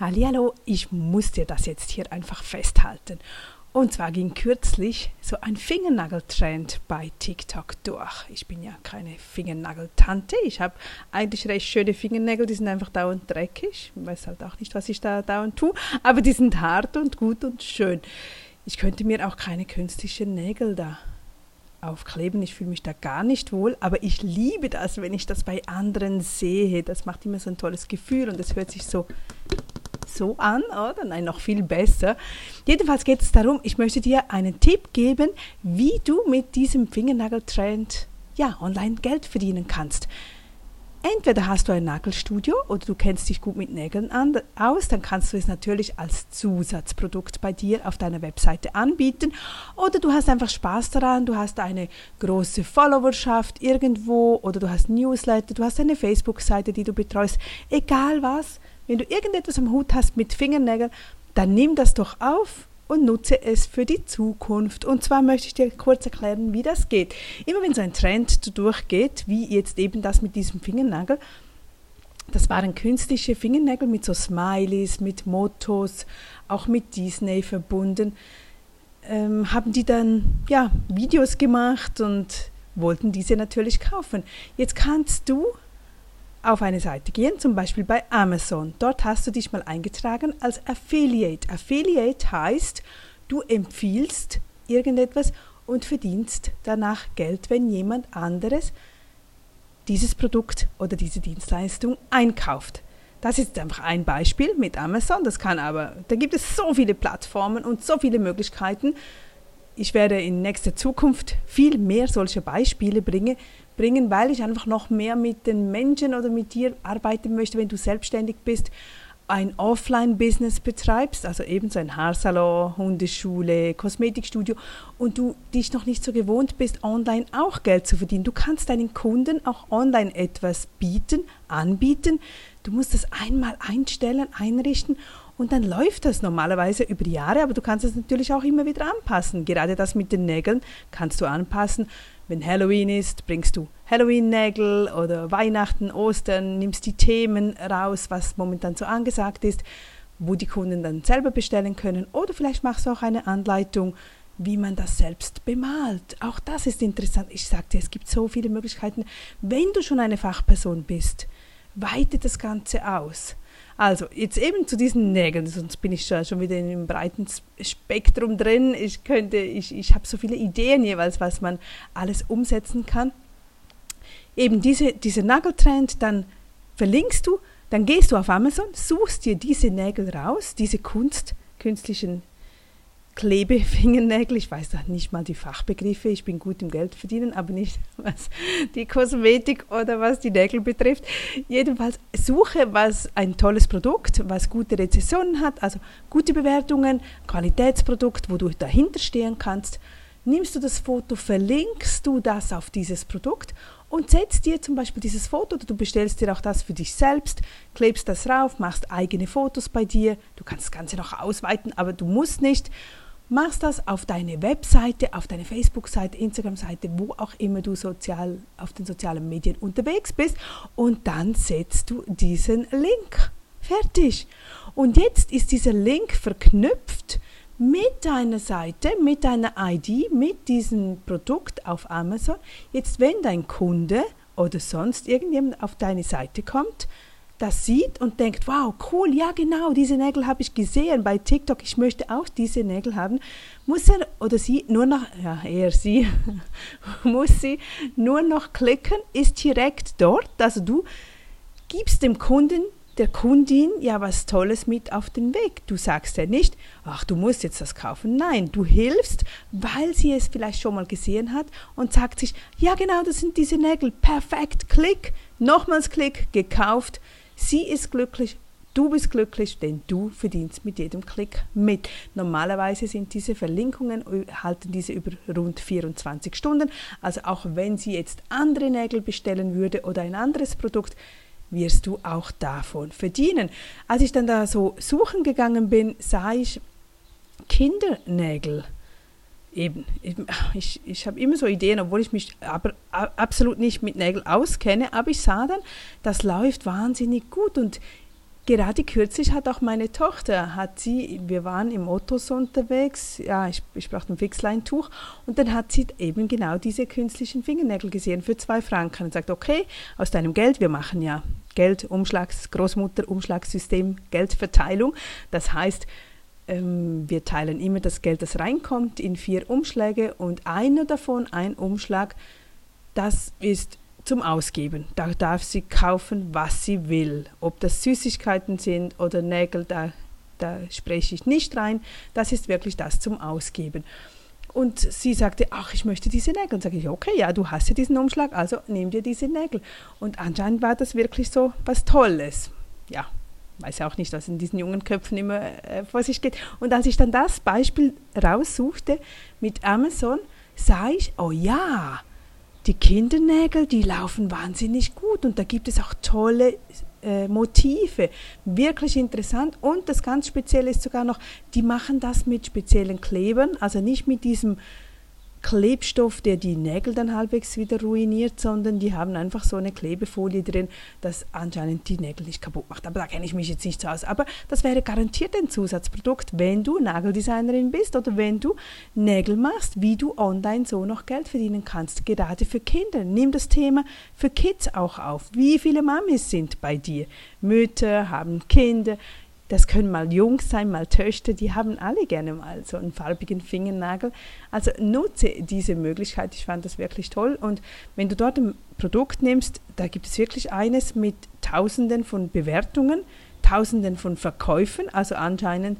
Hallihallo, ich muss dir das jetzt hier einfach festhalten. Und zwar ging kürzlich so ein Fingernageltrend bei TikTok durch. Ich bin ja keine Fingernageltante. Ich habe eigentlich recht schöne Fingernägel, die sind einfach dauernd dreckig. Ich weiß halt auch nicht, was ich da dauernd tue, aber die sind hart und gut und schön. Ich könnte mir auch keine künstlichen Nägel da aufkleben. Ich fühle mich da gar nicht wohl, aber ich liebe das, wenn ich das bei anderen sehe. Das macht immer so ein tolles Gefühl und es hört sich so so an, oder? Nein, noch viel besser. Jedenfalls geht es darum, ich möchte dir einen Tipp geben, wie du mit diesem Fingernageltrend ja, online Geld verdienen kannst. Entweder hast du ein Nagelstudio oder du kennst dich gut mit Nägeln an, aus, dann kannst du es natürlich als Zusatzprodukt bei dir auf deiner Webseite anbieten. Oder du hast einfach Spaß daran, du hast eine große Followerschaft irgendwo oder du hast Newsletter, du hast eine Facebook-Seite, die du betreust. Egal was, wenn du irgendetwas am Hut hast mit Fingernägeln, dann nimm das doch auf und nutze es für die Zukunft. Und zwar möchte ich dir kurz erklären, wie das geht. Immer wenn so ein Trend durchgeht, wie jetzt eben das mit diesem Fingernagel, das waren künstliche Fingernägel mit so Smileys, mit Mottos, auch mit Disney verbunden, ähm, haben die dann ja Videos gemacht und wollten diese natürlich kaufen. Jetzt kannst du auf eine Seite gehen, zum Beispiel bei Amazon. Dort hast du dich mal eingetragen als Affiliate. Affiliate heißt, du empfiehlst irgendetwas und verdienst danach Geld, wenn jemand anderes dieses Produkt oder diese Dienstleistung einkauft. Das ist einfach ein Beispiel mit Amazon. Das kann aber, da gibt es so viele Plattformen und so viele Möglichkeiten. Ich werde in nächster Zukunft viel mehr solcher Beispiele bringen, bringen, weil ich einfach noch mehr mit den Menschen oder mit dir arbeiten möchte, wenn du selbstständig bist, ein Offline-Business betreibst, also eben so ein Haarsalon, Hundeschule, Kosmetikstudio und du dich noch nicht so gewohnt bist, online auch Geld zu verdienen. Du kannst deinen Kunden auch online etwas bieten, anbieten. Du musst das einmal einstellen, einrichten und dann läuft das normalerweise über Jahre, aber du kannst es natürlich auch immer wieder anpassen. Gerade das mit den Nägeln kannst du anpassen wenn Halloween ist, bringst du Halloween-Nägel oder Weihnachten, Ostern, nimmst die Themen raus, was momentan so angesagt ist, wo die Kunden dann selber bestellen können. Oder vielleicht machst du auch eine Anleitung, wie man das selbst bemalt. Auch das ist interessant. Ich sagte, es gibt so viele Möglichkeiten. Wenn du schon eine Fachperson bist, weite das Ganze aus. Also, jetzt eben zu diesen Nägeln, sonst bin ich schon wieder in einem breiten Spektrum drin. Ich könnte, ich, ich habe so viele Ideen jeweils, was man alles umsetzen kann. Eben diese, diese Nageltrend, dann verlinkst du, dann gehst du auf Amazon, suchst dir diese Nägel raus, diese Kunst, künstlichen Klebefingernägel. Ich weiß nicht mal die Fachbegriffe. Ich bin gut im Geld verdienen, aber nicht was die Kosmetik oder was die Nägel betrifft. Jedenfalls suche was ein tolles Produkt, was gute Rezessionen hat, also gute Bewertungen, Qualitätsprodukt, wo du dahinter stehen kannst. Nimmst du das Foto, verlinkst du das auf dieses Produkt und setzt dir zum Beispiel dieses Foto oder du bestellst dir auch das für dich selbst, klebst das rauf, machst eigene Fotos bei dir. Du kannst das Ganze noch ausweiten, aber du musst nicht machst das auf deine Webseite, auf deine Facebook-Seite, Instagram-Seite, wo auch immer du sozial auf den sozialen Medien unterwegs bist und dann setzt du diesen Link. Fertig. Und jetzt ist dieser Link verknüpft mit deiner Seite, mit deiner ID, mit diesem Produkt auf Amazon. Jetzt, wenn dein Kunde oder sonst irgendjemand auf deine Seite kommt, das sieht und denkt, wow, cool, ja genau, diese Nägel habe ich gesehen bei TikTok, ich möchte auch diese Nägel haben, muss er oder sie nur noch, ja eher sie, muss sie nur noch klicken, ist direkt dort, also du gibst dem Kunden, der Kundin ja was Tolles mit auf den Weg. Du sagst ja nicht, ach, du musst jetzt das kaufen. Nein, du hilfst, weil sie es vielleicht schon mal gesehen hat und sagt sich, ja genau, das sind diese Nägel, perfekt, klick, nochmals klick, gekauft, Sie ist glücklich, du bist glücklich, denn du verdienst mit jedem Klick mit. Normalerweise sind diese Verlinkungen, halten diese über rund 24 Stunden. Also auch wenn sie jetzt andere Nägel bestellen würde oder ein anderes Produkt, wirst du auch davon verdienen. Als ich dann da so suchen gegangen bin, sah ich Kindernägel eben, ich, ich habe immer so Ideen, obwohl ich mich aber absolut nicht mit Nägeln auskenne, aber ich sah dann, das läuft wahnsinnig gut. Und gerade kürzlich hat auch meine Tochter, hat sie, wir waren im Ottos unterwegs, ja, ich, ich brauchte ein Fixleintuch. Und dann hat sie eben genau diese künstlichen Fingernägel gesehen für zwei Franken. Und sagt, okay, aus deinem Geld, wir machen ja Geldumschlags, Großmutterumschlagssystem, Geldverteilung. Das heißt, wir teilen immer das Geld, das reinkommt, in vier Umschläge und einer davon, ein Umschlag, das ist zum Ausgeben. Da darf sie kaufen, was sie will. Ob das Süßigkeiten sind oder Nägel, da, da spreche ich nicht rein. Das ist wirklich das zum Ausgeben. Und sie sagte, ach, ich möchte diese Nägel. Und sage ich, okay, ja, du hast ja diesen Umschlag, also nimm dir diese Nägel. Und anscheinend war das wirklich so was Tolles. Ja, weiß ja auch nicht, was in diesen jungen Köpfen immer äh, vor sich geht. Und als ich dann das Beispiel raussuchte mit Amazon, sah ich, oh ja, die Kindernägel, die laufen wahnsinnig gut und da gibt es auch tolle äh, Motive, wirklich interessant und das ganz Spezielle ist sogar noch, die machen das mit speziellen Klebern, also nicht mit diesem Klebstoff, der die Nägel dann halbwegs wieder ruiniert, sondern die haben einfach so eine Klebefolie drin, das anscheinend die Nägel nicht kaputt macht. Aber da kenne ich mich jetzt nicht so aus. Aber das wäre garantiert ein Zusatzprodukt, wenn du Nageldesignerin bist oder wenn du Nägel machst, wie du online so noch Geld verdienen kannst, gerade für Kinder. Nimm das Thema für Kids auch auf. Wie viele Mamis sind bei dir? Mütter haben Kinder. Das können mal Jungs sein, mal Töchter, die haben alle gerne mal so einen farbigen Fingernagel. Also nutze diese Möglichkeit, ich fand das wirklich toll. Und wenn du dort ein Produkt nimmst, da gibt es wirklich eines mit Tausenden von Bewertungen, Tausenden von Verkäufen, also anscheinend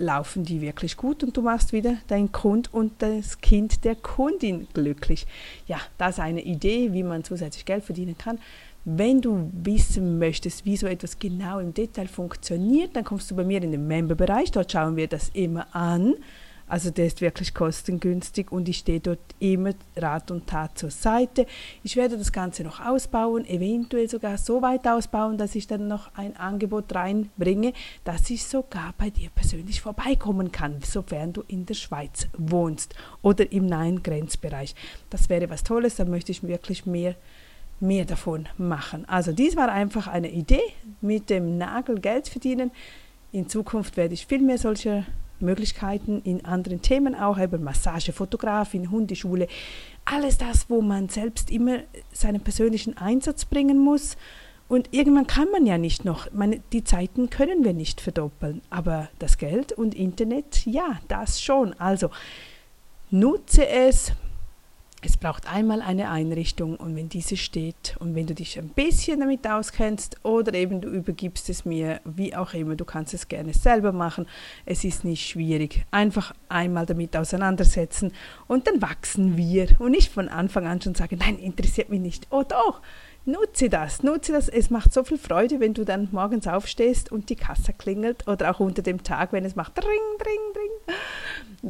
laufen die wirklich gut und du machst wieder dein Kund und das Kind der Kundin glücklich. Ja, das ist eine Idee, wie man zusätzlich Geld verdienen kann. Wenn du wissen möchtest, wie so etwas genau im Detail funktioniert, dann kommst du bei mir in den Member-Bereich. Dort schauen wir das immer an. Also der ist wirklich kostengünstig und ich stehe dort immer Rat und Tat zur Seite. Ich werde das Ganze noch ausbauen, eventuell sogar so weit ausbauen, dass ich dann noch ein Angebot reinbringe, dass ich sogar bei dir persönlich vorbeikommen kann, sofern du in der Schweiz wohnst oder im nahen Grenzbereich. Das wäre was Tolles, da möchte ich wirklich mehr mehr davon machen. Also dies war einfach eine Idee, mit dem Nagel Geld verdienen. In Zukunft werde ich viel mehr solcher Möglichkeiten in anderen Themen auch, eben Massage, Fotografin, Hundeschule, alles das, wo man selbst immer seinen persönlichen Einsatz bringen muss. Und irgendwann kann man ja nicht noch, meine, die Zeiten können wir nicht verdoppeln, aber das Geld und Internet, ja, das schon. Also nutze es, es braucht einmal eine Einrichtung und wenn diese steht und wenn du dich ein bisschen damit auskennst oder eben du übergibst es mir, wie auch immer, du kannst es gerne selber machen. Es ist nicht schwierig. Einfach einmal damit auseinandersetzen und dann wachsen wir und nicht von Anfang an schon sagen, nein, interessiert mich nicht. Oh doch, nutze das, nutze das. Es macht so viel Freude, wenn du dann morgens aufstehst und die Kasse klingelt oder auch unter dem Tag, wenn es macht, dring, dring, dring.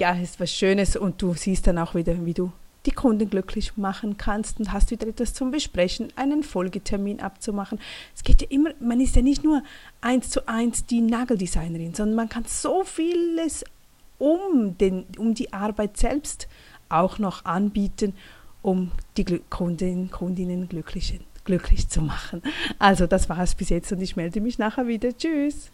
Ja, es ist was Schönes und du siehst dann auch wieder, wie du die Kunden glücklich machen kannst und hast wieder etwas zum Besprechen, einen Folgetermin abzumachen. Es geht ja immer, man ist ja nicht nur eins zu eins die Nageldesignerin, sondern man kann so vieles um, den, um die Arbeit selbst auch noch anbieten, um die Kundinnen, Kundinnen glücklich, glücklich zu machen. Also das war es bis jetzt und ich melde mich nachher wieder. Tschüss.